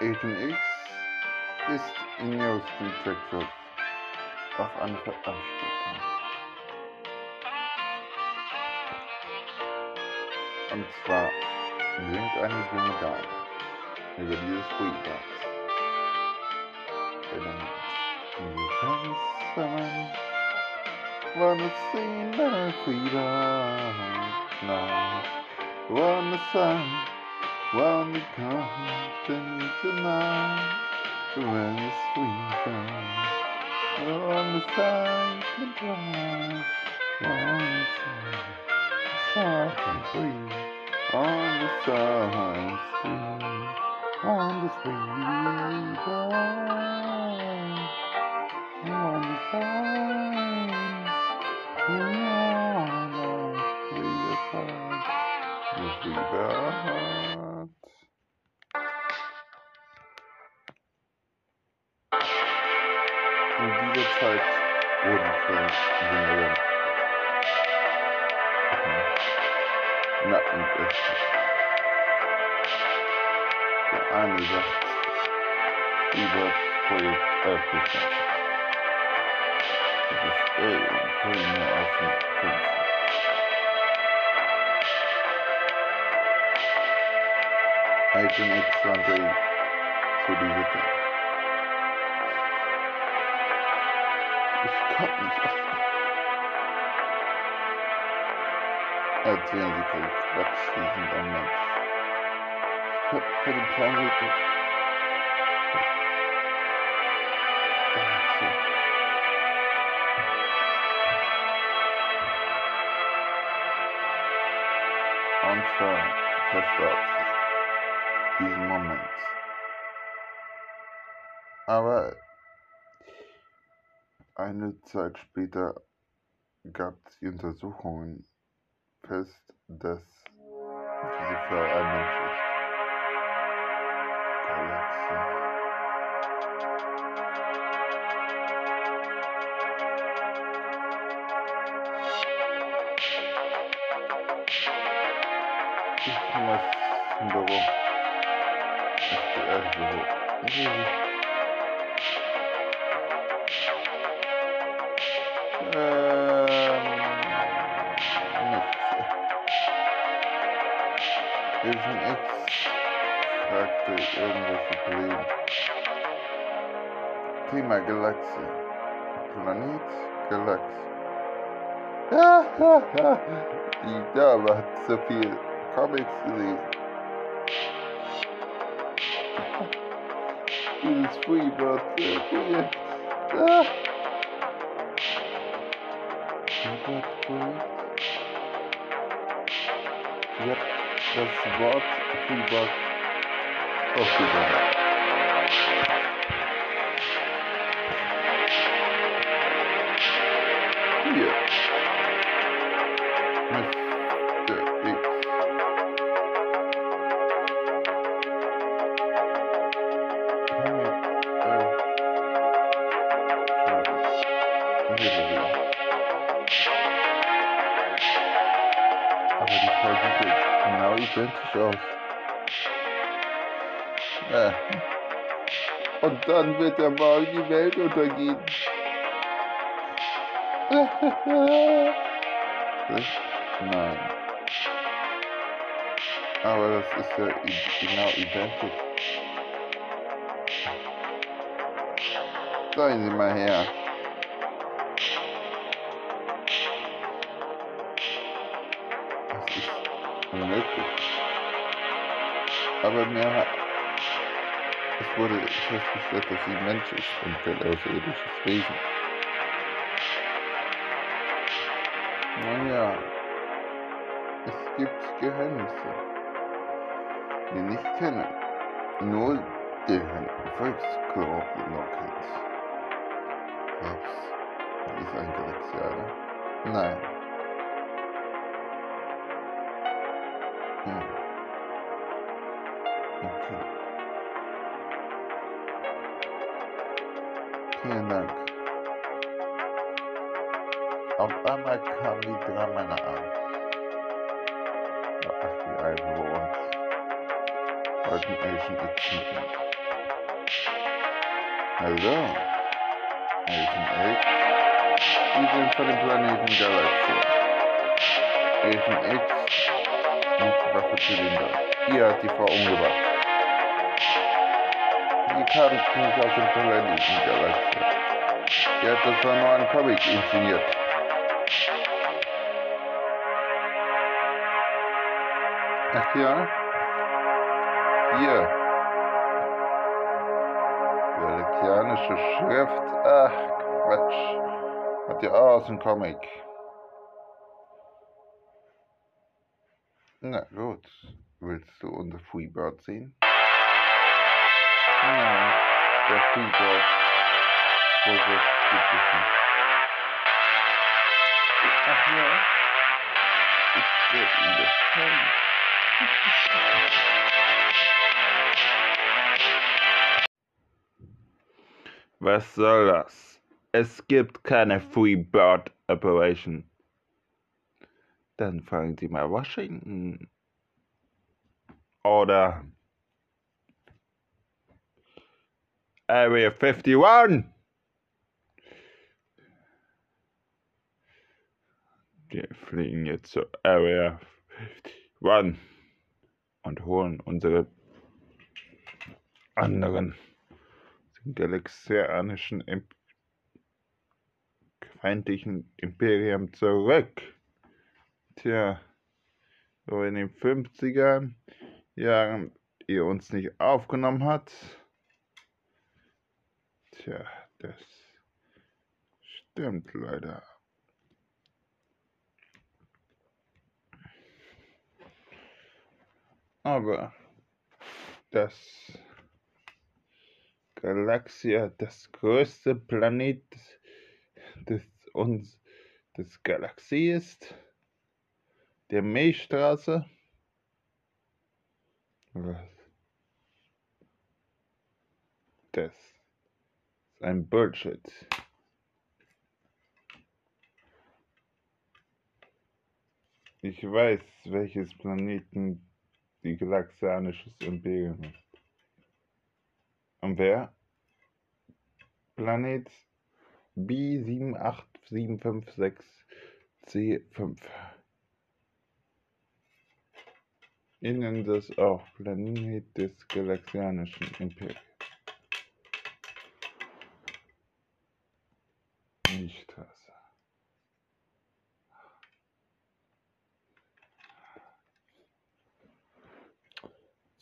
18x ist Ineos Speedtrack auf Anfang anstecken. Und zwar singt eine junge Dame über dieses Freebad. Du kannst sein, wann es in der Freebad nahm. Warm the sun, warm the company tonight. When the swing time, warm the sun, goodbye. Warm the sun, soft and free. On the sun. On the spring, on the sun. The free heart. In dieser Zeit wurden Fans Jüngere Nacken öffnet. Der eine sagt über Projekt Das ist. Agent X Sunday zu dieser Zeit. Ich kann nicht öffnen. Erzählen Sie keinen Quatsch, Sie sind ein Mensch. Ich hab für den Diesen Moment. Aber eine Zeit später gab die Untersuchungen fest, dass diese Frau ein Mensch ist. Galaxie. Ich muss im Büro. Thema Galaxie. Planet Galaxie. Ja, ja, ja. Die Dame hat so viel Comics gelesen. Dieses Freebird-Projekt. Ah. Freebird-Projekt? Sie hat das Wort Freebird aufgesammelt. Und dann wird der morgen die Welt untergehen. Nein. Aber das ist ja genau identisch. Seien Sie mal her. Das ist unmöglich. Aber mir hat, es wurde festgestellt, dass sie Mensch ist und kein außerirdisches Wesen. Naja, es gibt Geheimnisse, die nicht kennen. Nur der Volksgruppe noch kennt. Selbst ist ein Galaxianer. Nein. Hm. Okay. Vielen Dank. Auf einmal kamen die drei Männer an. Der FBI-Büro und wollten Agent X mitnehmen. Also, Agent X, die sind von dem Planeten Galaxie. Agent X nimmt Waffezylinder. Ihr hat die Frau umgebracht. Nicht aus dem Planeten Galaxie. Die hat das war nur ein Comic inszeniert. Ach ja? Hier. Galaxianische Schrift. Ach, Quatsch. Hat ja auch aus dem Comic. Na gut. Willst du unser Freebird sehen? Nein, der Freebird. So was gibt es nicht. Ach ja. Ich werde zeigen. Was soll das? Es gibt keine Freebird Operation. Dann fragen Sie mal Washington. Oder Area 51. Wir fliegen jetzt zur Area 51 und holen unsere anderen galaxianischen Imp feindlichen Imperium zurück. Tja, so in den 50er Jahren ihr uns nicht aufgenommen hat. Tja, das stimmt leider. Aber das Galaxia, das größte Planet des uns des Galaxie ist, der Milchstraße. Das ist ein Bullshit. Ich weiß, welches Planeten die Galaxianisches Imperium ist. Und wer? Planet B78756C5. Innen das auch Planet des Galaxianischen Imperiums. Milchstraße.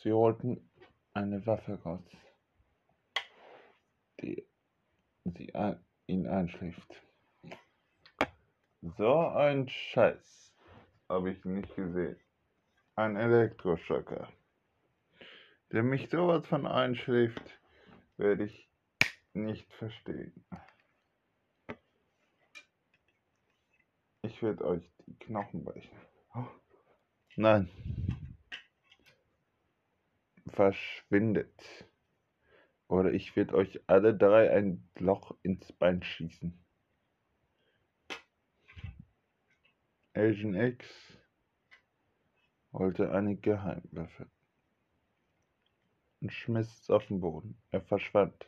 Sie holten eine Waffe raus, die sie ein, ihn einschläft. So ein Scheiß habe ich nicht gesehen. Ein Elektroschocker. Der mich sowas von einschläft, werde ich nicht verstehen. Ich werde euch die Knochen brechen. Nein. Verschwindet. Oder ich werde euch alle drei ein Loch ins Bein schießen. Agent X holte eine Geheimwaffe und schmiss es auf den Boden. Er verschwand.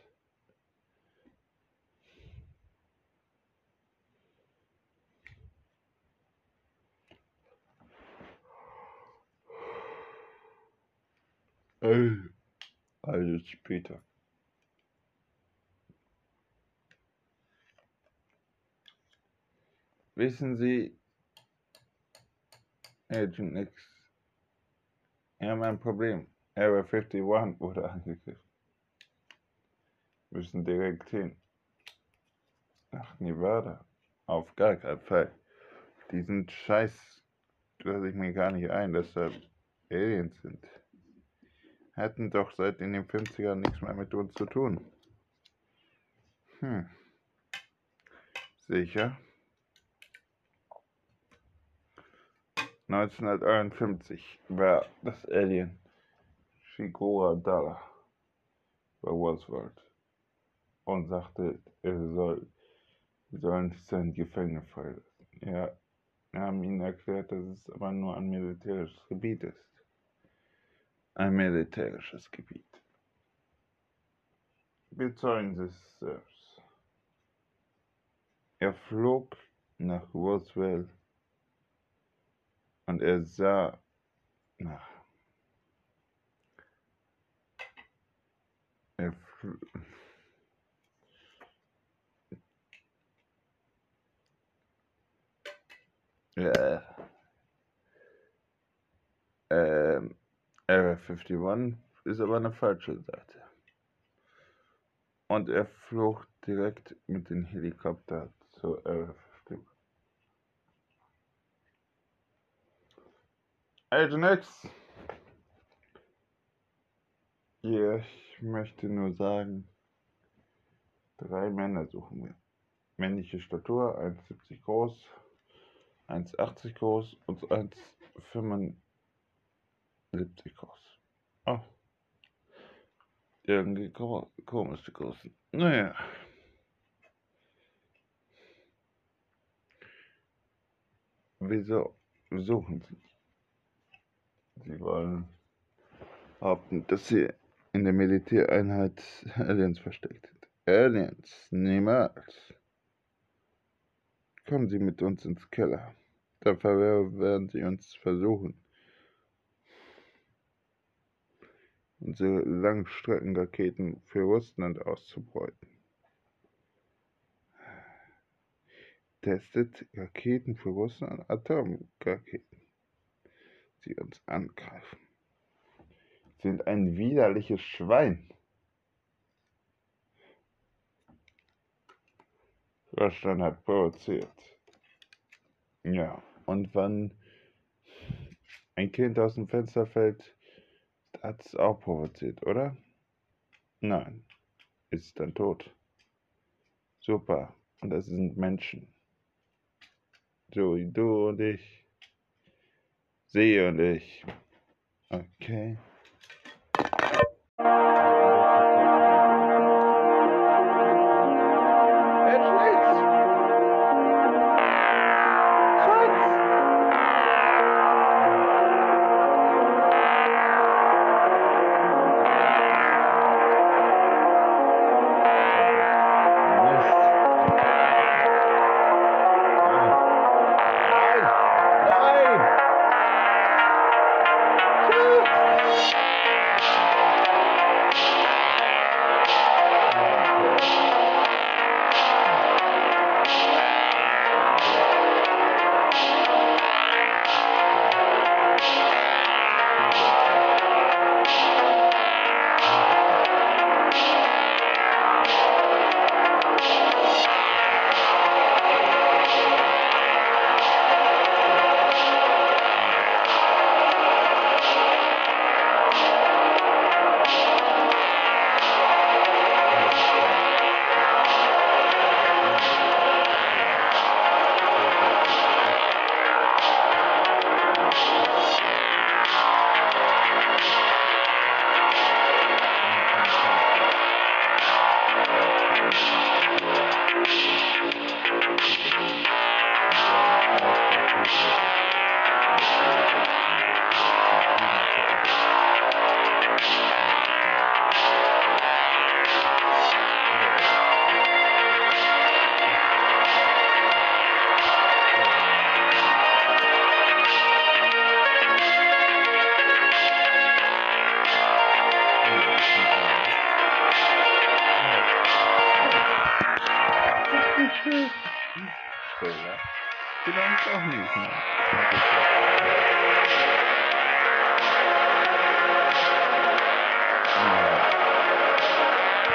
Also später. Wissen Sie, Agent X, wir haben ein Problem. Area 51 wurde angegriffen. Wir müssen direkt hin. Nach Nevada. Auf gar keinen Fall. Diesen Scheiß lasse ich mir gar nicht ein, dass da Aliens sind. Hätten doch seit in den 50ern nichts mehr mit uns zu tun. Hm. Sicher. 1951 war das Alien Shigora Dara bei World und sagte, er soll, sollen sein Gefängnis freilassen. Ja, wir haben ihnen erklärt, dass es aber nur ein militärisches Gebiet ist. Ein militärisches Gebiet. bezeugen es selbst. Er flog nach Roswell und er sah nach. Er ja. Ähm, Area 51 ist aber eine falsche Seite. Und er flog direkt mit dem Helikopter zur Area 51. Agent X! Ja, ich möchte nur sagen, drei Männer suchen wir. Männliche Statur, 1,70 groß, 1,80 groß und 1,75 groß. Oh. Irgendwie komische Größen. Naja. Wieso suchen Sie? Sie wollen behaupten, dass Sie in der Militäreinheit Aliens versteckt sind. Aliens, niemals. Kommen Sie mit uns ins Keller. Dafür werden Sie uns versuchen, unsere Langstreckenraketen für Russland auszubeuten. Testet Raketen für Russland, Atomraketen, die uns angreifen. Sind ein widerliches Schwein. Russland hat provoziert. Ja, und wenn ein Kind aus dem Fenster fällt, hat es auch provoziert, oder? Nein, ist dann tot. Super, und das sind Menschen. So wie du und ich. Sie und ich. Okay. Vielleicht auch nicht. Ne?